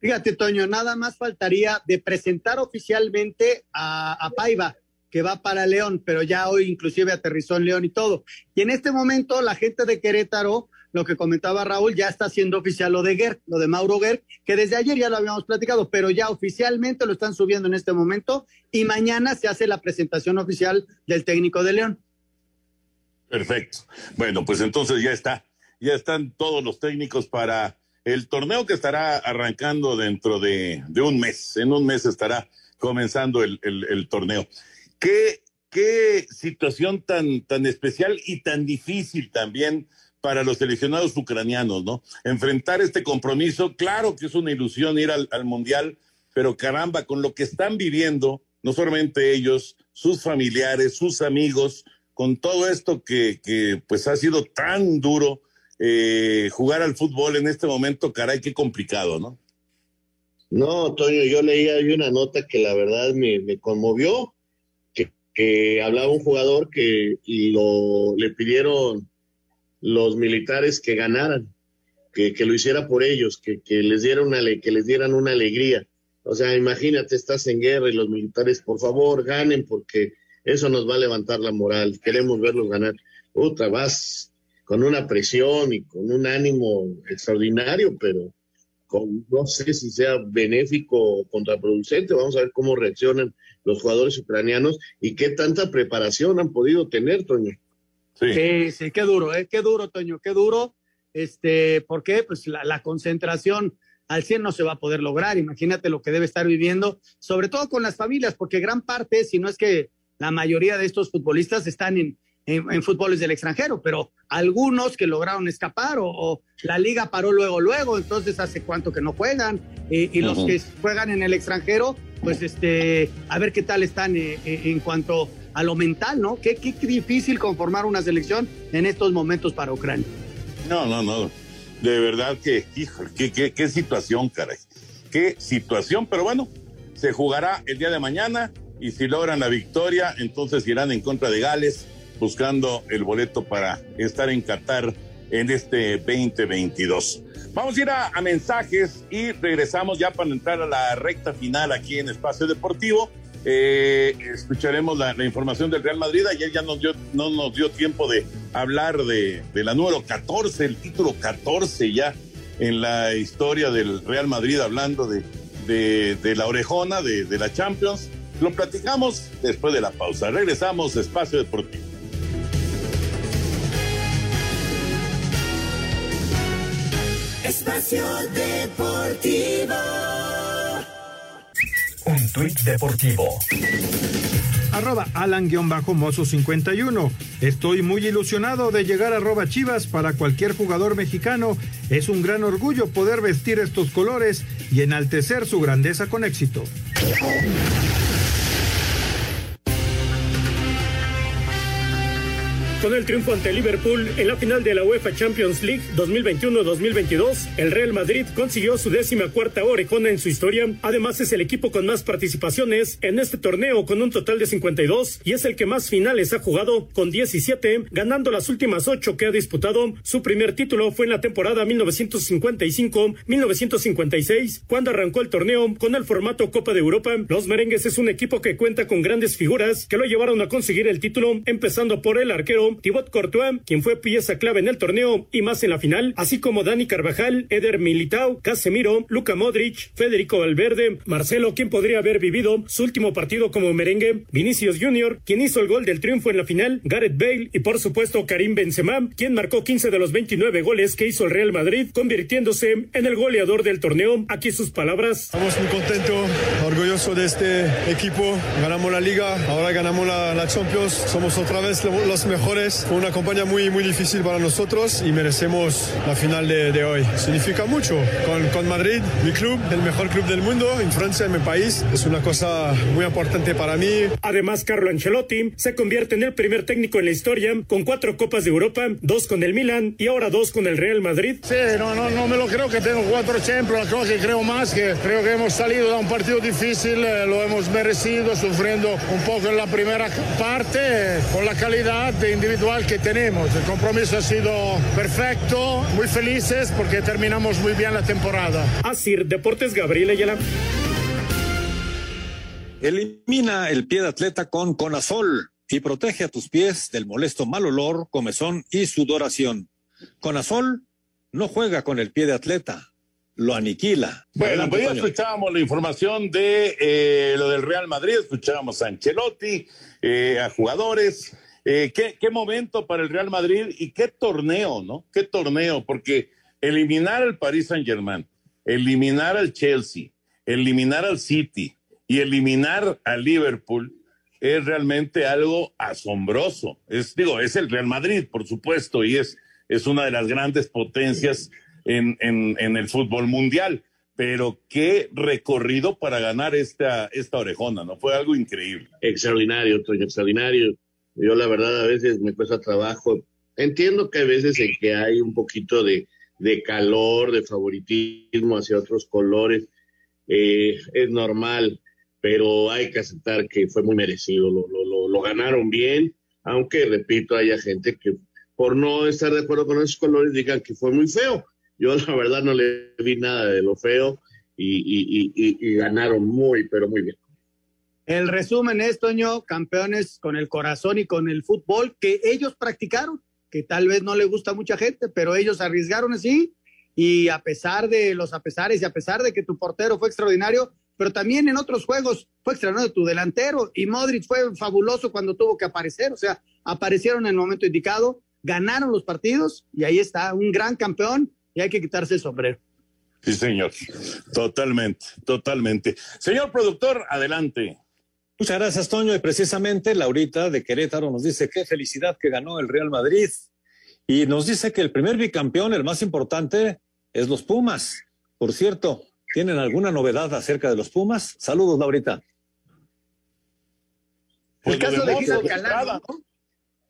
S9: Fíjate, Toño, nada más faltaría de presentar oficialmente a, a Paiva, que va para León, pero ya hoy inclusive aterrizó en León y todo. Y en este momento la gente de Querétaro lo que comentaba Raúl, ya está siendo oficial lo de Ger, lo de Mauro Ger, que desde ayer ya lo habíamos platicado, pero ya oficialmente lo están subiendo en este momento y mañana se hace la presentación oficial del técnico de León.
S7: Perfecto. Bueno, pues entonces ya está, ya están todos los técnicos para el torneo que estará arrancando dentro de, un mes. En un mes estará comenzando el torneo. ¿Qué situación tan, tan especial y tan difícil también para los seleccionados ucranianos, ¿no? Enfrentar este compromiso, claro que es una ilusión ir al, al Mundial, pero caramba, con lo que están viviendo, no solamente ellos, sus familiares, sus amigos, con todo esto que, pues ha sido tan duro eh, jugar al fútbol en este momento, caray, qué complicado, ¿no?
S8: No, Toño, yo leía ahí una nota que la verdad me conmovió, que, hablaba un jugador que lo, le pidieron los militares que ganaran, que, que lo hiciera por ellos, que, que, les diera una, que les dieran una alegría. O sea, imagínate, estás en guerra y los militares, por favor, ganen porque eso nos va a levantar la moral, queremos verlos ganar. Otra, vas con una presión y con un ánimo extraordinario, pero no sé si sea benéfico o contraproducente. Vamos a ver cómo reaccionan los jugadores ucranianos y qué tanta preparación han podido tener, Toño.
S9: Sí, sí, sí qué duro, ¿eh? qué duro, Toño, qué duro. Este, ¿Por qué? Pues la, la concentración al 100 no se va a poder lograr. Imagínate lo que debe estar viviendo, sobre todo con las familias, porque gran parte, si no es que la mayoría de estos futbolistas están en, en, en, fútboles del extranjero, pero algunos que lograron escapar o, o, la liga paró luego, luego, entonces hace cuánto que no juegan y, y uh -huh. los que juegan en el extranjero, pues este, a ver qué tal están eh, eh, en cuanto a lo mental, ¿no? Qué, difícil conformar una selección en estos momentos para Ucrania.
S7: No, no, no, de verdad que, híjole, qué, qué situación, caray, qué situación, pero bueno, se jugará el día de mañana y si logran la victoria, entonces irán en contra de Gales buscando el boleto para estar en Qatar en este 2022. Vamos a ir a, mensajes y regresamos ya para entrar a la recta final aquí en Espacio Deportivo. Eh, escucharemos la, información del Real Madrid. Ayer ya nos dio, no nos dio tiempo de hablar de, de la número 14, el título 14 ya en la historia del Real Madrid, hablando de, de, la orejona, de, de la Champions. Lo platicamos después de la pausa. Regresamos Espacio Deportivo.
S12: Espacio Deportivo.
S13: Un tuit deportivo.
S1: Arroba Alan-Mozo 51. Estoy muy ilusionado de llegar a arroba Chivas para cualquier jugador mexicano. Es un gran orgullo poder vestir estos colores y enaltecer su grandeza con éxito.
S11: Con el triunfo ante Liverpool en la final de la UEFA Champions League 2021-2022, el Real Madrid consiguió su décima cuarta orejona en su historia. Además, es el equipo con más participaciones en este torneo con un total de 52 y es el que más finales ha jugado con 17, ganando las últimas ocho que ha disputado. Su primer título fue en la temporada 1955-1956, cuando arrancó el torneo con el formato Copa de Europa. Los merengues es un equipo que cuenta con grandes figuras que lo llevaron a conseguir el título, empezando por el arquero Thibaut Courtois, quien fue pieza clave en el torneo y más en la final, así como Dani Carvajal, Eder Militao, Casemiro, Luka Modric, Federico Valverde, Marcelo, quien podría haber vivido su último partido como merengue, Vinicius Jr., quien hizo el gol del triunfo en la final, Gareth Bale y por supuesto Karim Benzema, quien marcó 15 de los 29 goles que hizo el Real Madrid, convirtiéndose en el goleador del torneo. Aquí sus palabras.
S25: Estamos muy contentos, orgullosos de este equipo. Ganamos la liga, ahora ganamos la Champions, somos otra vez los mejores fue una campaña muy, muy difícil para nosotros y merecemos la final de, de hoy. Significa mucho. Con, con, Madrid, mi club, el mejor club del mundo, en Francia, en mi país, es una cosa muy importante para mí.
S11: Además, Carlo Ancelotti se convierte en el primer técnico en la historia con cuatro Copas de Europa, dos con el Milan y ahora dos con el Real Madrid.
S26: Sí, no, no, no me lo creo que tengo cuatro Champions, creo que creo más, que creo que hemos salido de un partido difícil, eh, lo hemos merecido, sufriendo un poco en la primera parte, eh, con la calidad de individual que tenemos. El compromiso ha sido perfecto, muy felices porque terminamos muy bien la temporada.
S11: Así, Deportes Gabriel Ayala.
S22: Elimina el pie de atleta con Conazol y protege a tus pies del molesto mal olor, comezón y sudoración. Conazol no juega con el pie de atleta, lo aniquila.
S7: Bueno, pues ya escuchábamos la información de eh, lo del Real Madrid, escuchábamos a Ancelotti, eh, a jugadores. Eh, ¿qué, ¿Qué momento para el Real Madrid y qué torneo, ¿no? ¿Qué torneo? Porque eliminar al Paris Saint Germain, eliminar al Chelsea, eliminar al City y eliminar al Liverpool, es realmente algo asombroso. Es, digo, es el Real Madrid, por supuesto, y es, es una de las grandes potencias en, en, en el fútbol mundial. Pero qué recorrido para ganar esta, esta orejona, ¿no? Fue algo increíble.
S8: Extraordinario, Toño, extraordinario. Yo la verdad a veces me cuesta trabajo. Entiendo que hay veces en que hay un poquito de, de calor, de favoritismo hacia otros colores. Eh, es normal, pero hay que aceptar que fue muy merecido. Lo, lo, lo, ganaron bien, aunque, repito, haya gente que por no estar de acuerdo con esos colores digan que fue muy feo. Yo la verdad no le vi nada de lo feo y, y, y ganaron muy, pero muy bien.
S9: El resumen es, Toño, campeones con el corazón y con el fútbol que ellos practicaron, que tal vez no le gusta a mucha gente, pero ellos arriesgaron así y a pesar de los apesares y a pesar de que tu portero fue extraordinario, pero también en otros juegos fue extraordinario tu delantero y Modric fue fabuloso cuando tuvo que aparecer, o sea, aparecieron en el momento indicado, ganaron los partidos y ahí está, un gran campeón y hay que quitarse el sombrero.
S7: Sí, señor, totalmente, totalmente. Señor productor, adelante.
S22: Muchas gracias, Toño. Y precisamente Laurita de Querétaro nos dice qué felicidad que ganó el Real Madrid. Y nos dice que el primer bicampeón, el más importante, es los Pumas. Por cierto, ¿tienen alguna novedad acerca de los Pumas? Saludos, Laurita.
S9: Pues el caso de Gil Alcalá, ¿no?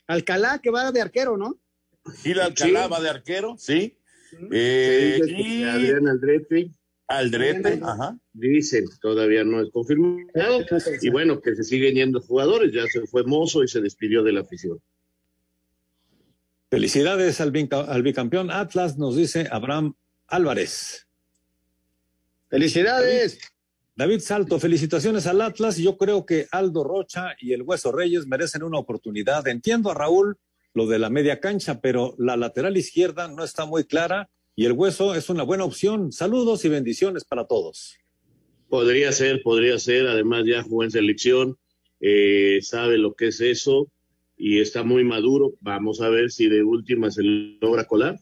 S9: Alcalá que va de arquero, ¿no?
S7: Gil Alcalá sí. va de arquero, sí. Eh,
S8: y... Adrián Aldrete.
S7: Aldrete, ajá.
S8: Dicen, todavía no es confirmado. Y bueno, que se siguen yendo jugadores. Ya se fue Mozo y se despidió de la afición.
S22: Felicidades al, al bicampeón Atlas, nos dice Abraham Álvarez.
S9: Felicidades.
S22: David, David Salto, felicitaciones al Atlas. Yo creo que Aldo Rocha y el Hueso Reyes merecen una oportunidad. Entiendo a Raúl lo de la media cancha, pero la lateral izquierda no está muy clara y el hueso es una buena opción. Saludos y bendiciones para todos.
S8: Podría ser, podría ser. Además ya jugó en selección, eh, sabe lo que es eso y está muy maduro. Vamos a ver si de última se logra colar.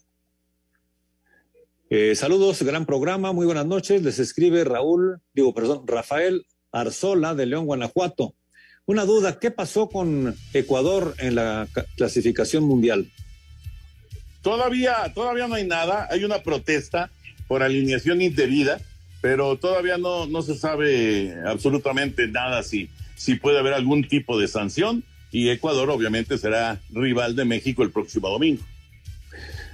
S22: Eh, saludos, gran programa, muy buenas noches. Les escribe Raúl, digo, perdón, Rafael Arzola de León, Guanajuato. Una duda, ¿qué pasó con Ecuador en la clasificación mundial?
S7: Todavía, todavía no hay nada, hay una protesta por alineación indebida, pero todavía no, no se sabe absolutamente nada si, si puede haber algún tipo de sanción y Ecuador obviamente será rival de México el próximo domingo.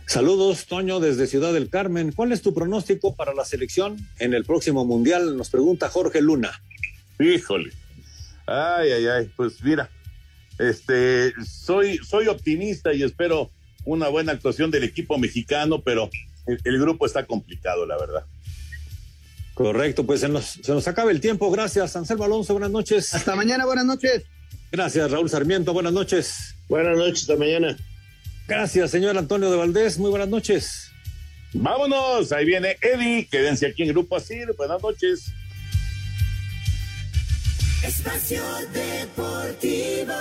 S22: Saludos, Toño, desde Ciudad del Carmen. ¿Cuál es tu pronóstico para la selección en el próximo Mundial? Nos pregunta Jorge Luna.
S7: Híjole. Ay, ay, ay. Pues mira, este, soy, soy optimista y espero una buena actuación del equipo mexicano, pero el, el grupo está complicado, la verdad.
S22: Correcto, pues se nos, se nos acaba el tiempo. Gracias, Anselmo Alonso. Buenas noches.
S9: Hasta mañana, buenas noches.
S22: Gracias, Raúl Sarmiento. Buenas noches.
S8: Buenas noches, hasta mañana.
S22: Gracias, señor Antonio de Valdés. Muy buenas noches.
S7: Vámonos, ahí viene Eddie. Quédense aquí en Grupo Asir. Buenas noches.
S12: Espacio Deportivo.